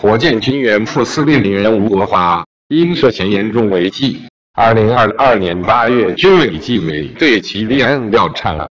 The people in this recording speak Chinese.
火箭军原副司令员吴国华因涉嫌严重违纪，二零二二年八月军委纪委对其立案调查。